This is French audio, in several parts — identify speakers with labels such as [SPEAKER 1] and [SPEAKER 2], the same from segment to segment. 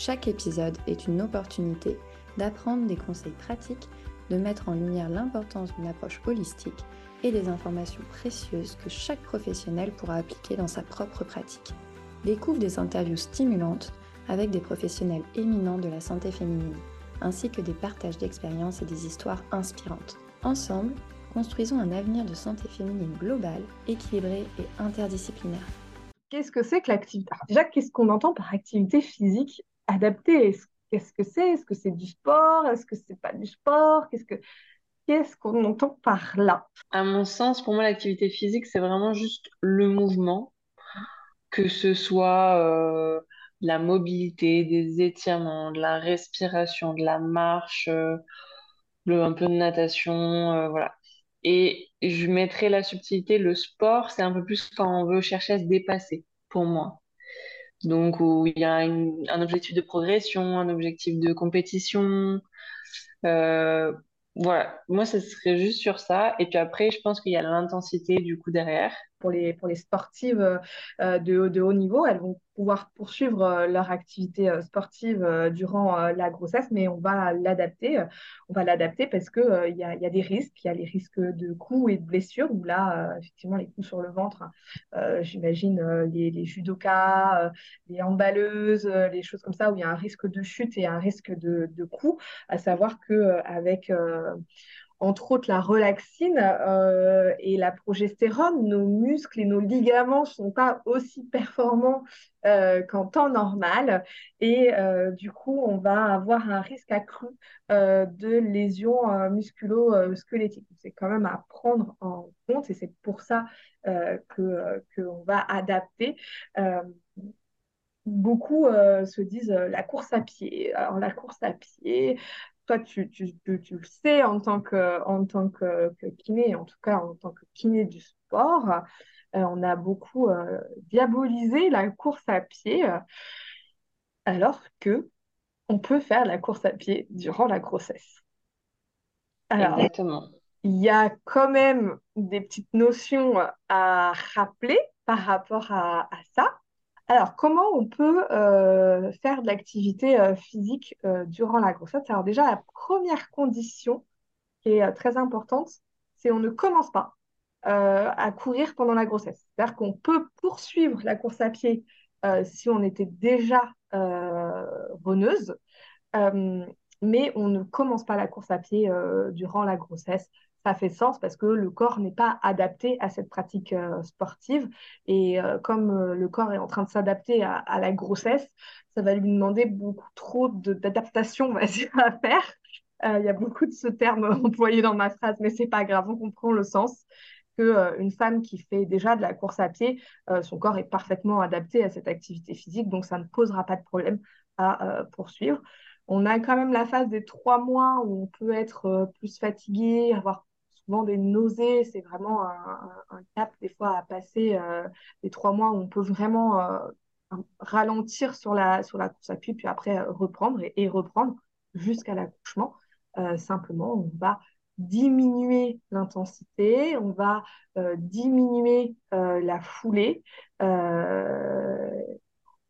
[SPEAKER 1] Chaque épisode est une opportunité d'apprendre des conseils pratiques, de mettre en lumière l'importance d'une approche holistique et des informations précieuses que chaque professionnel pourra appliquer dans sa propre pratique. Découvre des interviews stimulantes avec des professionnels éminents de la santé féminine, ainsi que des partages d'expériences et des histoires inspirantes. Ensemble, construisons un avenir de santé féminine globale, équilibré et interdisciplinaire.
[SPEAKER 2] Qu'est-ce que c'est que l'activité? Déjà, qu'est-ce qu'on entend par activité physique? Adaptée Qu'est-ce que c'est? Est-ce que c'est du sport? Est-ce que c'est pas du sport? Qu'est-ce que qu'est-ce qu'on entend par là?
[SPEAKER 3] À mon sens, pour moi, l'activité physique, c'est vraiment juste le mouvement, que ce soit euh, la mobilité, des étirements, de la respiration, de la marche, euh, un peu de natation, euh, voilà. Et je mettrais la subtilité, le sport, c'est un peu plus quand on veut chercher à se dépasser, pour moi. Donc, où il y a un objectif de progression, un objectif de compétition. Euh, voilà, moi, ce serait juste sur ça. Et puis après, je pense qu'il y a l'intensité du coup derrière.
[SPEAKER 2] Pour les, pour les sportives euh, de, de haut niveau, elles vont poursuivre euh, leur activité euh, sportive euh, durant la grossesse, mais on va l'adapter. On va l'adapter parce qu'il il y, a, y a des risques. Il y a les risques de coups et de blessures, où là, effectivement, les coups sur le ventre, j'imagine les, les judokas, les handballeuses, les choses comme ça, où il y a un risque de chute et un risque de, de coups, à savoir qu'avec entre autres la relaxine euh, et la progestérone, nos muscles et nos ligaments ne sont pas aussi performants euh, qu'en temps normal. Et euh, du coup, on va avoir un risque accru de lésions musculo-squelettiques. C'est quand même à prendre en compte et c'est pour ça que qu'on va adapter beaucoup se disent la course à pied. Alors la course à pied, toi, tu, tu, tu, le sais en tant que, en tant que, kiné, en tout cas en tant que kiné du sport, euh, on a beaucoup euh, diabolisé la course à pied, euh, alors que on peut faire la course à pied durant la grossesse.
[SPEAKER 3] Alors, Exactement.
[SPEAKER 2] il y a quand même des petites notions à rappeler par rapport à, à ça. Alors, comment on peut euh, faire de l'activité euh, physique euh, durant la grossesse Alors déjà, la première condition qui est très importante, c'est on ne commence pas à courir pendant la grossesse. C'est-à-dire qu'on peut poursuivre la course à pied si on était déjà runneuse, mais on ne commence pas la course à pied durant la grossesse ça fait sens parce que le corps n'est pas adapté à cette pratique euh, sportive. Et euh, comme euh, le corps est en train de s'adapter à, la grossesse, ça va lui demander beaucoup trop d'adaptation à faire. Il y a beaucoup de ce terme employé dans ma phrase, mais c'est pas grave, on comprend le sens. Que, une femme qui fait déjà de la course à pied, son corps est parfaitement adapté à cette activité physique, donc ça ne posera pas de problème à poursuivre. On a quand même la phase des trois mois où on peut être plus fatigué, avoir des nausées. C'est vraiment un, cap des fois à passer euh, les trois mois où on peut vraiment euh, ralentir sur la, sur la course à pied, puis après euh, reprendre et, reprendre jusqu'à l'accouchement. simplement, on va diminuer l'intensité, on va diminuer la foulée.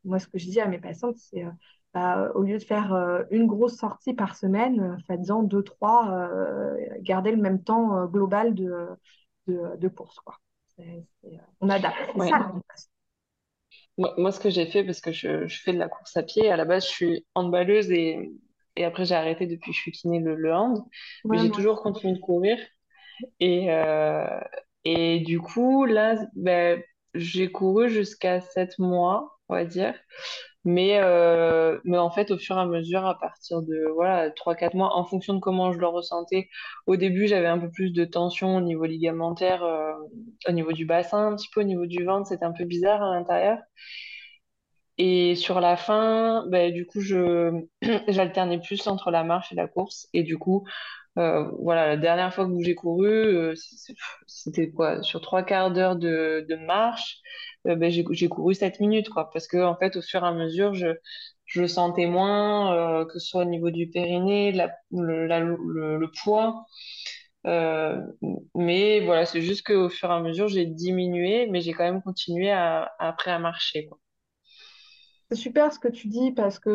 [SPEAKER 2] moi, ce que je dis à mes patientes, c'est bah, au lieu de faire euh, une grosse sortie par semaine, euh, faites-en deux, trois, euh, gardez le même temps global de, de, course. Quoi. on adapte.
[SPEAKER 3] moi, ce que j'ai fait, parce que je, je, fais de la course à pied, à la base, je suis handballeuse et, et après, j'ai arrêté depuis que je suis kiné le, le hand. mais j'ai toujours continué de courir. Et, et du coup, là, ben, j'ai couru jusqu'à 7 mois, on va dire. Mais, euh, mais en fait, au fur et à mesure, à partir de voilà, 3-4 mois, en fonction de comment je le ressentais, au début, j'avais un peu plus de tension au niveau ligamentaire, euh, au niveau du bassin, un petit peu au niveau du ventre, c'était un peu bizarre à l'intérieur. Et sur la fin, ben, du coup, j'alternais plus entre la marche et la course. Et du coup, euh, voilà, la dernière fois que j'ai couru, euh, c'était quoi? Sur trois quarts d'heure de, marche, euh, ben, j'ai couru sept minutes, quoi. Parce que, en fait, au fur et à mesure, je, je le sentais moins, que ce soit au niveau du périnée, la- le, poids. Mais voilà, c'est juste qu'au fur et à mesure, j'ai diminué, mais j'ai quand même continué à, après à marcher.
[SPEAKER 2] C'est super ce que tu dis parce que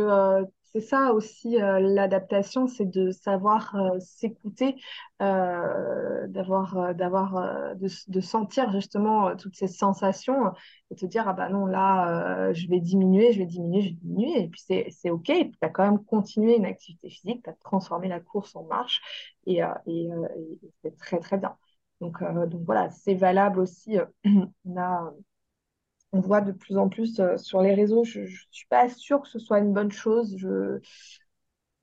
[SPEAKER 2] c'est ça aussi euh, l'adaptation, c'est de savoir euh, s'écouter, euh, d'avoir, d'avoir, de, sentir justement toutes ces sensations et te dire ah bah non là je vais diminuer, je vais diminuer, je vais diminuer et puis c'est c'est ok. Tu as quand même continué une activité physique, tu as transformé la course en marche et, et, c'est très très bien. Donc, donc voilà, c'est valable aussi. on a on voit de plus en plus euh, sur les réseaux. Je ne suis pas sûre que ce soit une bonne chose. Je,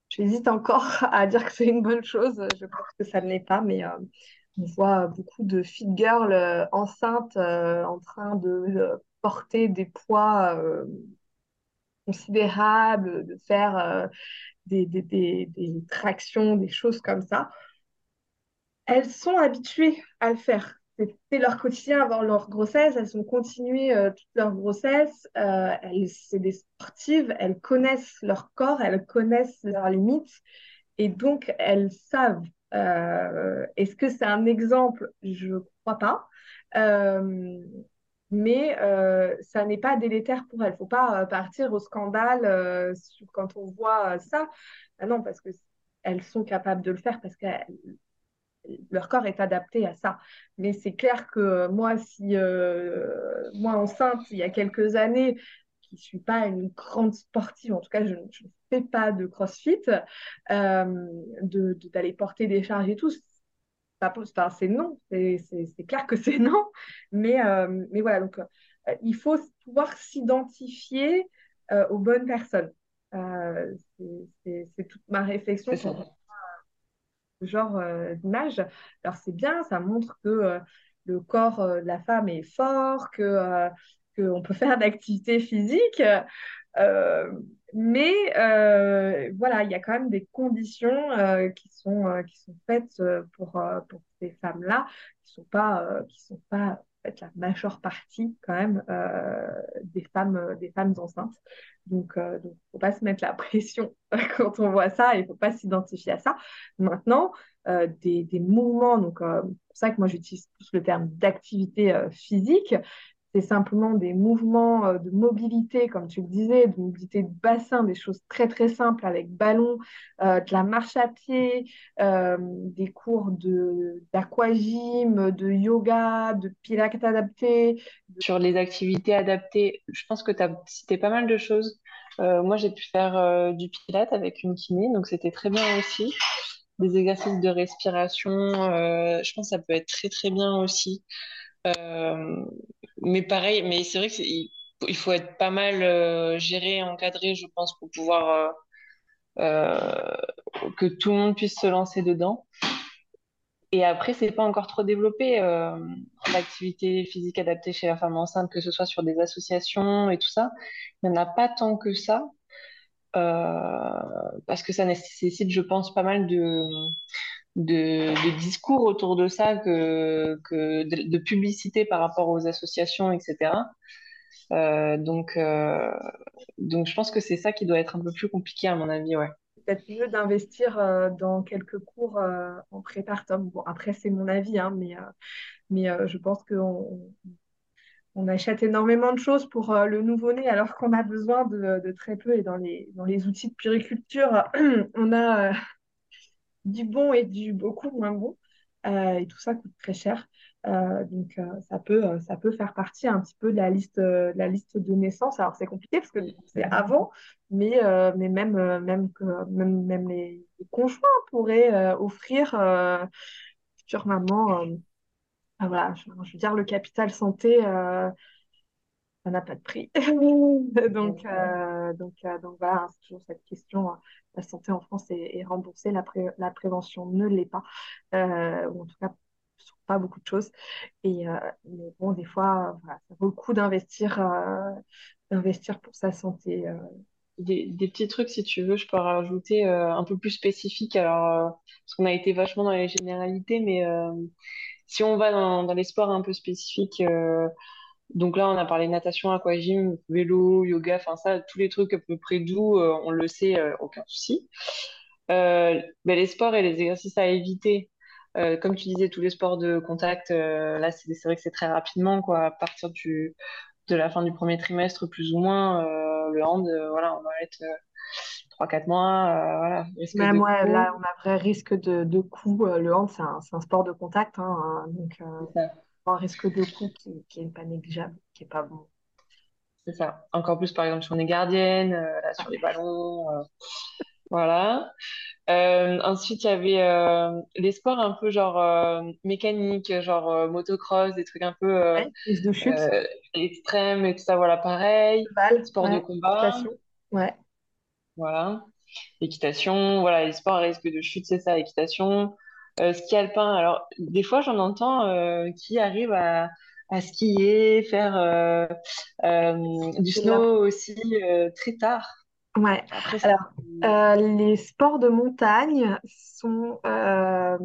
[SPEAKER 2] j'hésite encore à dire que c'est une bonne chose. Je pense que ça ne l'est pas, mais euh, on voit beaucoup de fit girls euh, enceintes en train de porter des poids considérables, de faire des tractions, des choses comme ça. elles sont habituées à le faire. C'était leur quotidien avant leur grossesse. Elles ont continué euh, toute leur grossesse. Euh, elles, c'est des sportives. Elles connaissent leur corps. Elles connaissent leurs limites. Et donc, elles savent. Euh, est-ce que c'est un exemple? Je ne crois pas. Mais ça n'est pas délétère pour elles. Il ne faut pas partir au scandale quand on voit ça. Ah non, parce que elles sont capables de le faire parce qu'elles leur corps est adapté à ça. Mais c'est clair que moi, si euh, moi enceinte, il y a quelques années, qui ne suis pas une grande sportive, en tout cas, je, je ne fais pas de crossfit, euh, de, de- d'aller porter des charges et tout, c'est enfin, non, c'est clair que c'est non. Mais, euh, mais voilà, donc euh, il faut pouvoir s'identifier euh, aux bonnes personnes. C'est toute ma réflexion sur genre euh, d'image. Alors c'est bien, ça montre que euh, le corps euh, de la femme est fort, que, qu'on peut faire d'activité physique. Mais voilà, il y a quand même des conditions qui sont, qui sont faites pour, pour ces femmes-là, qui sont pas, qui sont pas fait, la majeure partie quand même euh, des femmes, euh, des femmes enceintes. Donc, euh, donc, faut pas se mettre la pression quand on voit ça, il faut pas s'identifier à ça. Maintenant, des, des mouvements, donc c'est pour ça que moi j'utilise plus le terme d'activité physique, c'est simplement des mouvements euh, de mobilité, comme tu le disais, de mobilité de bassin, des choses très très simples avec ballon, euh, de la marche à pied, euh, des cours d'aquagym, de yoga, de pilates adapté.
[SPEAKER 3] Sur les activités adaptées, je pense que tu as cité pas mal de choses. Moi, j'ai pu faire du pilates avec une kiné, donc c'était très bien aussi. Des exercices de respiration, je pense que ça peut être très très bien aussi. Mais pareil, mais c'est vrai que c'est- il, il faut être pas mal euh, géré, encadré, je pense, pour pouvoir euh, euh, que tout le monde puisse se lancer dedans. Et après, c'est pas encore trop développé, l'activité physique adaptée chez la femme enceinte, que ce soit sur des associations et tout ça. Il n'y en a pas tant que ça, parce que ça nécessite, je pense, pas mal de, de, discours autour de ça, que, que de, publicité par rapport aux associations, etc. Euh, donc, euh, donc, je pense que c'est ça qui doit être un peu plus compliqué, à mon avis, ouais.
[SPEAKER 2] peut-être mieux d'investir euh, dans quelques cours en prépartum. Bon, après, c'est mon avis, hein, mais, mais je pense qu'on on achète énormément de choses pour le nouveau-né alors qu'on a besoin de, de très peu. Et dans les, dans les outils de puriculture, on a du bon et du beaucoup moins bon. Euh, et tout ça coûte très cher. Euh, donc euh, ça peut, ça peut faire partie un petit peu de la liste, de naissance. Alors c'est compliqué parce que c'est avant, mais, mais même, même, même, les, conjoints pourraient offrir euh, future maman. voilà, je, veux dire, le capital santé, ça n'a pas de prix. Donc, euh, donc, euh, donc voilà, c'est toujours cette question. euh, La santé en France est, est remboursée, la, pré- la prévention ne l'est pas. Euh, ou en tout cas, pas beaucoup de choses. Et mais bon, des fois, ça vaut le coup d'investir d'investir pour sa santé.
[SPEAKER 3] Des, des, petits trucs, si tu veux, je peux rajouter un peu plus spécifiques. Alors, parce qu'on a été vachement dans les généralités, mais si on va dans, dans les sports un peu spécifiques, donc là, on a parlé natation, aquagym, vélo, yoga, enfin ça, tous les trucs à peu près doux, on le sait, aucun souci. mais les sports et les exercices à éviter, euh, comme tu disais, tous les sports de contact, euh, là, c'est vrai que c'est très rapidement, quoi. À partir du, de la fin du premier trimestre, plus ou moins, euh, le hand, voilà, on va être 3-4 mois, voilà.
[SPEAKER 2] Même ouais, là, on a vrai risque de, de coup. le hand, c'est un, un, sport de contact, hein, hein donc un risque de coup qui, qui est pas négligeable, qui est pas bon.
[SPEAKER 3] C'est ça. Encore plus, par exemple, si on est gardienne, là, sur les ballons, voilà. Euh, ensuite, il y avait euh, les sports un peu genre euh, mécanique, genre motocross, des trucs un peu
[SPEAKER 2] ouais, de chute.
[SPEAKER 3] extrêmes et tout ça. Voilà, pareil. sport de combat.
[SPEAKER 2] Équitation. Ouais.
[SPEAKER 3] Voilà. Équitation. Voilà, les sports à risque de chute, c'est ça, équitation. Ski alpin. Alors, des fois, j'en entends qui arrivent à, à skier, faire du snow aussi très tard.
[SPEAKER 2] Ouais. Alors, euh, les sports de montagne sont euh,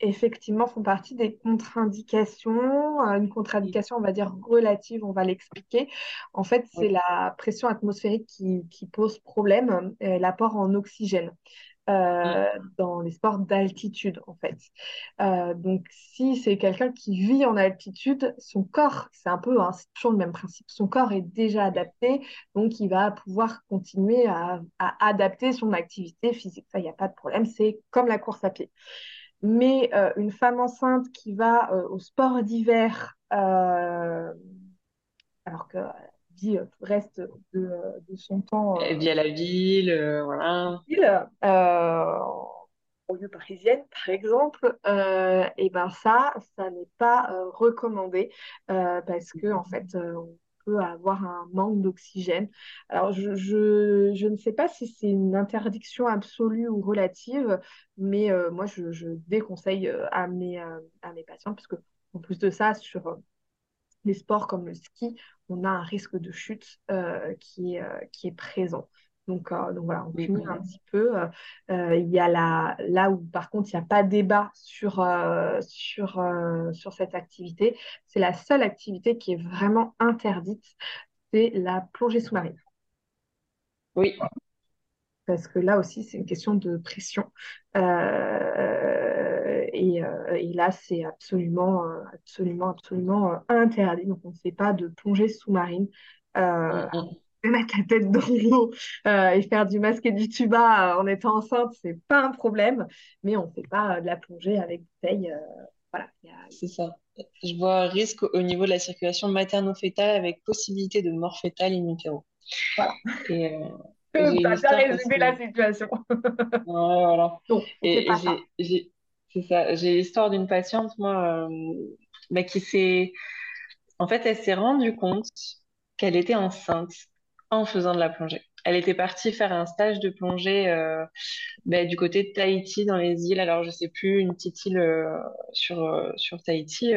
[SPEAKER 2] effectivement font partie des contre-indications. Euh, une contre-indication, on va dire relative, on va l'expliquer. En fait, c'est la pression atmosphérique qui, qui pose problème, l'apport en oxygène. Euh, mm. dans les sports d'altitude, en fait. Euh, donc, si c'est quelqu'un qui vit en altitude, son corps, c'est un peu, hein, c'est toujours le même principe, son corps est déjà adapté, donc il va pouvoir continuer à, adapter son activité physique. Ça, il n'y a pas de problème, c'est comme la course à pied. Mais euh, une femme enceinte qui va au sport d'hiver, alors que vit tout le reste de, de son temps.
[SPEAKER 3] Elle vit à la ville, euh, voilà.
[SPEAKER 2] Ville, euh, en lieu parisienne, par exemple, euh, et ben ça, ça n'est pas euh, recommandé parce que en fait, on peut avoir un manque d'oxygène. Alors, je, je, je, ne sais pas si c'est une interdiction absolue ou relative, mais moi, je, je, déconseille à mes, à mes patients, parce que en plus de ça, sur les sports comme le ski, on a un risque de chute euh, qui, est, euh, qui est présent. Donc, euh, donc voilà, on cumule un petit peu. il y a la, là où par contre il n'y a pas débat sur, sur, sur cette activité, c'est la seule activité qui est vraiment interdite, c'est la plongée sous-marine.
[SPEAKER 3] Oui.
[SPEAKER 2] Parce que là aussi, c'est une question de pression. Euh, et, là, c'est absolument, euh, absolument, absolument euh, interdit. Donc, on ne fait pas de plongée sous-marine. Mm, mm. mettre la tête dans l'eau et faire du masque et du tuba en étant enceinte, c'est pas un problème, mais on ne fait pas de la plongée avec bouteille. voilà.
[SPEAKER 3] C'est ça. Je vois un risque au niveau de la circulation materno-fétale avec possibilité de mort fétale in utero.
[SPEAKER 2] Voilà. Et, euh, bien résumé la situation.
[SPEAKER 3] ouais, voilà. et j'ai c'est ça. J'ai l'histoire d'une patiente, moi, euh, bah, qui s'est. En fait, elle s'est rendue compte qu'elle était enceinte en faisant de la plongée. Elle était partie faire un stage de plongée euh, bah, du côté de Tahiti, dans les îles. Alors, je sais plus, une petite île euh, sur, sur Tahiti.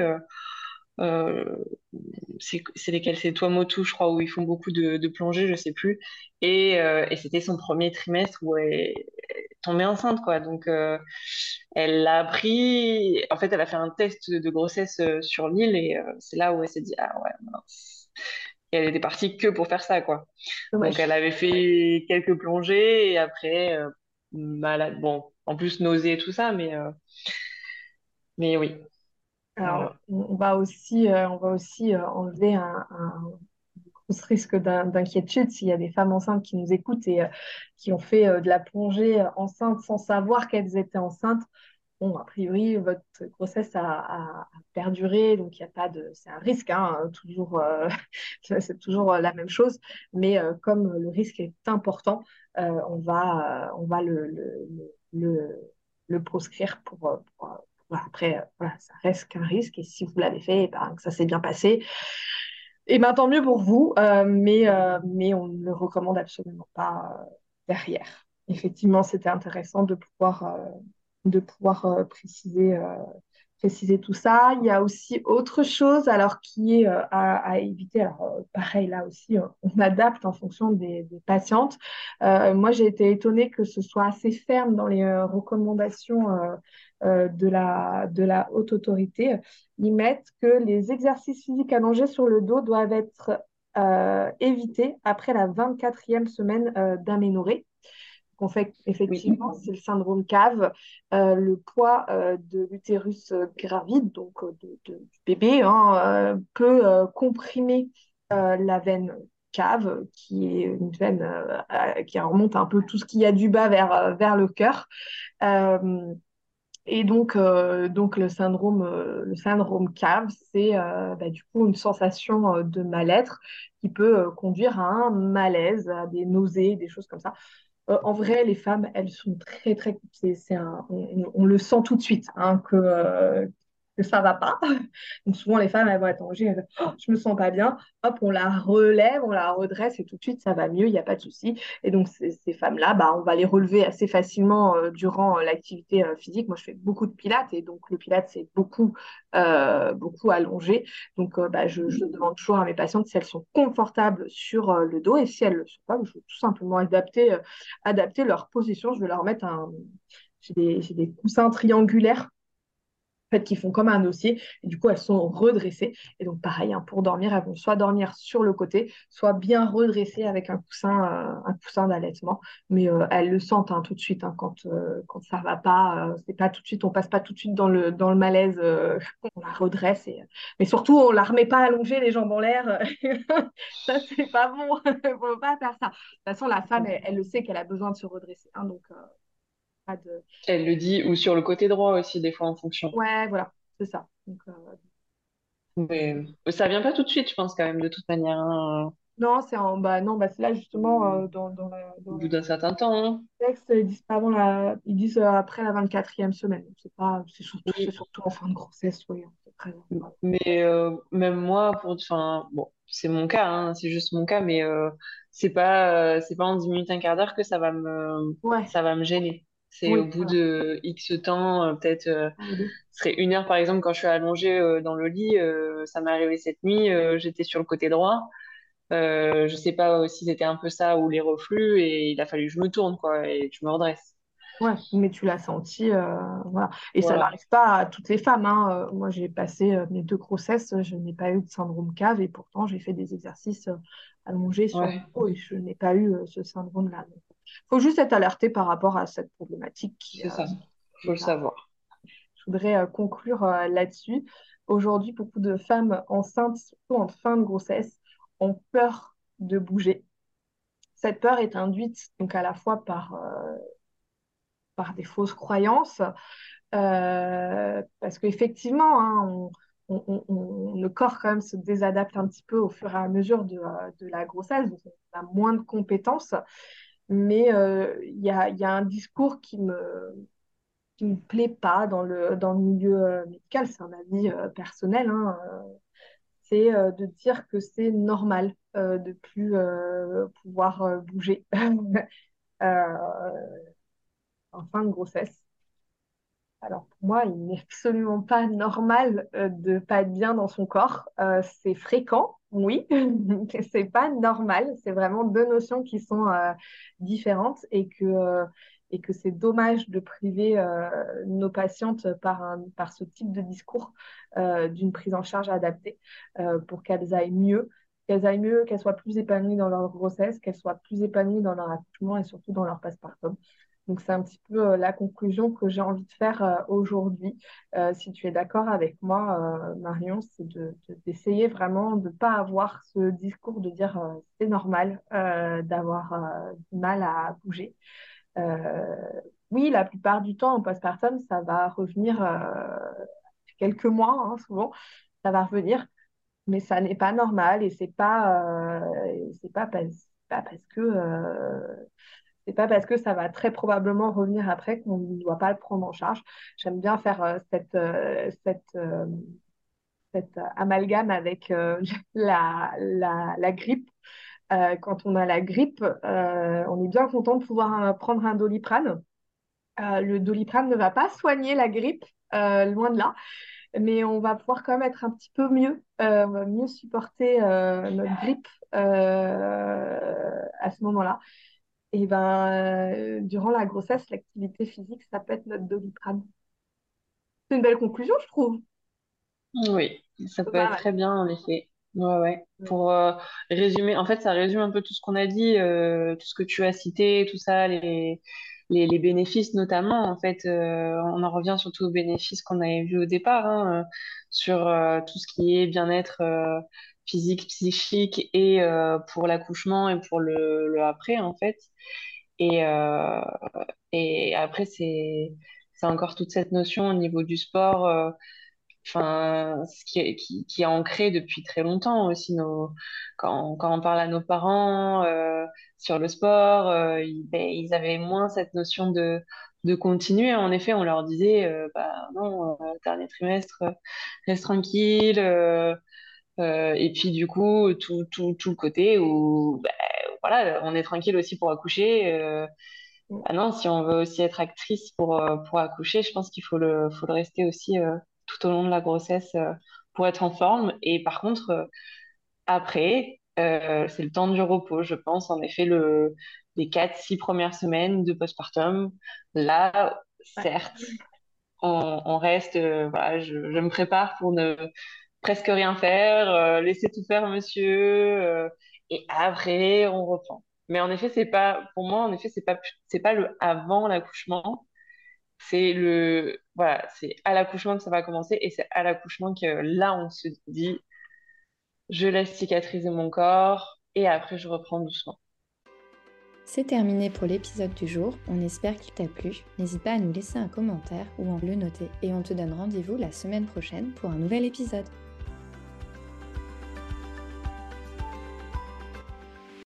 [SPEAKER 3] c'est lesquels C'est Tuamotu, je crois, où ils font beaucoup de, de plongée, je sais plus. Et, et c'était son premier trimestre où elle, tombée enceinte, quoi. Donc, euh, elle l'a appris. En fait, elle a fait un test de grossesse euh, sur l'île et euh, c'est là où elle s'est dit, ah ouais, mince. Et elle était partie que pour faire ça, quoi. Donc, elle avait fait quelques plongées et après, malade. Bon, en plus, nausée et tout ça, mais, mais oui.
[SPEAKER 2] Alors, on va aussi, on va aussi enlever un, ce risque d'inquiétude s'il y a des femmes enceintes qui nous écoutent et euh, qui ont fait euh, de la plongée euh, enceinte sans savoir qu'elles étaient enceintes. Bon, a priori, votre grossesse a, perduré, donc il n'y a pas de. C'est un risque, hein, toujours, c'est toujours la même chose. Mais comme le risque est important, on va, on va le, le, le, proscrire pour, après, voilà, ça reste qu'un risque. Et si vous l'avez fait, et ben, ça s'est bien passé, et bien, tant mieux pour vous, euh, mais, euh, mais on ne le recommande absolument pas euh, derrière. Effectivement, c'était intéressant de pouvoir, de pouvoir préciser préciser tout ça. Il y a aussi autre chose, alors qui est à, éviter. Alors, pareil, là aussi, on adapte en fonction des, des patientes. moi, j'ai été étonnée que ce soit assez ferme dans les recommandations de la, de la haute autorité. Ils mettent que les exercices physiques allongés sur le dos doivent être évités après la 24e semaine d'aménorrhée qu'on fait effectivement, c'est le syndrome cave, euh, le poids euh, de l'utérus euh, gravide, donc de, du bébé, hein, peut comprimer la veine cave, qui est une veine qui remonte un peu tout ce qu'il y a du bas vers, vers le cœur. Et donc, donc le syndrome, le syndrome cave, c'est bah, du coup une sensation de mal-être qui peut conduire à un malaise, à des nausées, des choses comme ça. Euh, en vrai, les femmes, elles sont très, très. C'est, un, on, le sent tout de suite hein, que, euh, que ça va pas. Donc souvent, les femmes, elles vont être en elles oh, je me sens pas bien. Hop, on la relève, on la redresse et tout de suite, ça va mieux, il n'y a pas de souci. Et donc, ces, femmes-là, bah, on va les relever assez facilement euh, durant euh, l'activité euh, physique. Moi, je fais beaucoup de pilates et donc le pilates, c'est beaucoup, beaucoup allongé. Donc, bah, je, demande toujours à mes patientes si elles sont confortables sur le dos et si elles ne le sont pas, je vais tout simplement adapter, adapter leur position. Je vais leur mettre un. J'ai des, des coussins triangulaires fait, qui font comme un dossier. Et du coup, elles sont redressées. Et donc, pareil, hein, pour dormir, elles vont soit dormir sur le côté, soit bien redressées avec un coussin, euh, un coussin d'allaitement. Mais euh, elles le sentent hein, tout de suite hein, quand, euh, quand ça va pas. c'est pas tout de suite, on passe pas tout de suite dans le, malaise. on la redresse. Mais surtout, on la remet pas allongée, les jambes en l'air. ça, c'est pas bon. faut pas faire ça. De toute façon, la femme, elle, le sait qu'elle a besoin de se redresser. donc,
[SPEAKER 3] elle le dit, ou sur le côté droit aussi, des fois en fonction.
[SPEAKER 2] Ouais, voilà, c'est ça. Donc, euh,
[SPEAKER 3] Mais ça vient pas tout de suite, je pense, quand même, de toute manière. Hein.
[SPEAKER 2] Non, c'est en... bah, non, bah, c'est là justement euh, dans, dans,
[SPEAKER 3] Au bout d'un certain temps. Hein.
[SPEAKER 2] texte, ils disent avant la... ils disent euh, après la 24e semaine. C'est pas... c'est surtout, c'est surtout en fin de grossesse, oui. Hein,
[SPEAKER 3] mais même moi, pour... enfin, bon, c'est mon cas, hein, c'est juste mon cas, mais c'est pas, c'est pas en 10 minutes, un quart d'heure que ça va me,
[SPEAKER 2] Ouais,
[SPEAKER 3] ça va me gêner. C'est au bout de X temps, euh, peut-être, euh, ce serait une heure par exemple quand je suis allongée euh, dans le lit, ça m'est arrivé cette nuit, j'étais sur le côté droit. je sais pas si c'était un peu ça ou les reflux et il a fallu que je me tourne quoi et je me redresse.
[SPEAKER 2] Ouais, mais tu l'as senti, voilà. Et ça n'arrive pas à toutes les femmes, hein. Moi, j'ai passé mes deux grossesses, je n'ai pas eu de syndrome cave et pourtant j'ai fait des exercices allongés sur le dos et je n'ai pas eu ce syndrome-là. Il faut juste être alerté par rapport à cette problématique.
[SPEAKER 3] C'est ça, il faut le savoir.
[SPEAKER 2] Je voudrais euh, conclure euh, là-dessus. Aujourd'hui, beaucoup de femmes enceintes, surtout en fin de grossesse, ont peur de bouger. Cette peur est induite donc à la fois par, euh, par des fausses croyances, parce qu'effectivement, hein, le corps quand même se désadapte un petit peu au fur et à mesure de, de la grossesse, donc on a moins de compétences. Mais euh, il y a, y, a, un discours qui me qui me plaît pas dans le, dans le milieu euh, médical, c'est un avis euh, personnel, hein, c'est de dire que c'est normal de plus pouvoir bouger en fin de grossesse. Alors pour moi, il n'est absolument pas normal de ne pas être bien dans son corps. c'est fréquent, oui, c'est pas normal. C'est vraiment deux notions qui sont euh, différentes et que, euh, et que c'est dommage de priver euh, nos patientes par, un, par ce type de discours d'une prise en charge adaptée pour qu'elles aillent mieux, qu'elles aillent mieux, qu'elles soient plus épanouies dans leur grossesse, qu'elles soient plus épanouies dans leur accouchement et surtout dans leur passpartum. Donc, c'est un petit peu euh, la conclusion que j'ai envie de faire euh, aujourd'hui. Euh, si tu es d'accord avec moi, Marion, c'est d'essayer vraiment de ne pas avoir ce discours de dire c'est normal d'avoir du mal à bouger. oui, la plupart du temps, en postpartum, ça va revenir quelques mois, hein, souvent, ça va revenir, mais ça n'est pas normal et c'est pas, pas, parce que c'est pas parce que ça va très probablement revenir après qu'on ne doit pas le prendre en charge. J'aime bien faire euh, cette, euh, cette, euh, amalgame avec la, grippe. quand on a la grippe, on est bien content de pouvoir prendre un doliprane. le doliprane ne va pas soigner la grippe, loin de là. mais on va pouvoir quand même être un petit peu mieux, on va mieux supporter notre grippe à ce moment-là. Et ben, durant la grossesse, l'activité physique, ça peut être notre doliprane. C'est une belle conclusion, je trouve.
[SPEAKER 3] Oui, ça peut être très bien en effet. Ouais, ouais. Pour euh, résumer, en fait, ça résume un peu tout ce qu'on a dit, euh, tout ce que tu as cité, tout ça, les, les, les bénéfices notamment. En fait, euh, on en revient surtout aux bénéfices qu'on avait vus au départ, hein, sur tout ce qui est bien-être physique, psychique et pour l'accouchement et pour le, après, en fait. Et, et après, c'est c'est encore toute cette notion au niveau du sport enfin, ce qui est, qui, qui est ancré depuis très longtemps aussi. Nos, quand, quand on parle à nos parents euh, sur le sport, euh, ils, ben, ils, avaient moins cette notion de, de continuer. En effet, on leur disait, euh, bah non, dernier trimestre, reste tranquille. Et puis du coup, tout, tout, tout le côté où, ben, voilà, on est tranquille aussi pour accoucher. Ah non, si on veut aussi être actrice pour, pour accoucher, je pense qu'il faut le, faut le rester aussi tout au long de la grossesse euh, pour être en forme. Et par contre, euh, après, euh, c'est le temps du repos, je pense. En effet, le, les 4-6 premières semaines de postpartum, là, certes, on, reste, voilà, je, me prépare pour ne presque rien faire, laisser tout faire, monsieur, et après, on reprend. Mais en effet, c'est pas, pour moi, en effet, c'est pas, c'est pas le avant l'accouchement, c'est le voilà, c'est à l'accouchement que ça va commencer et c'est à l'accouchement que là on se dit je laisse cicatriser mon corps et après je reprends doucement.
[SPEAKER 1] C'est terminé pour l'épisode du jour, on espère qu'il t'a plu. N'hésite pas à nous laisser un commentaire ou à le noter et on te donne rendez-vous la semaine prochaine pour un nouvel épisode.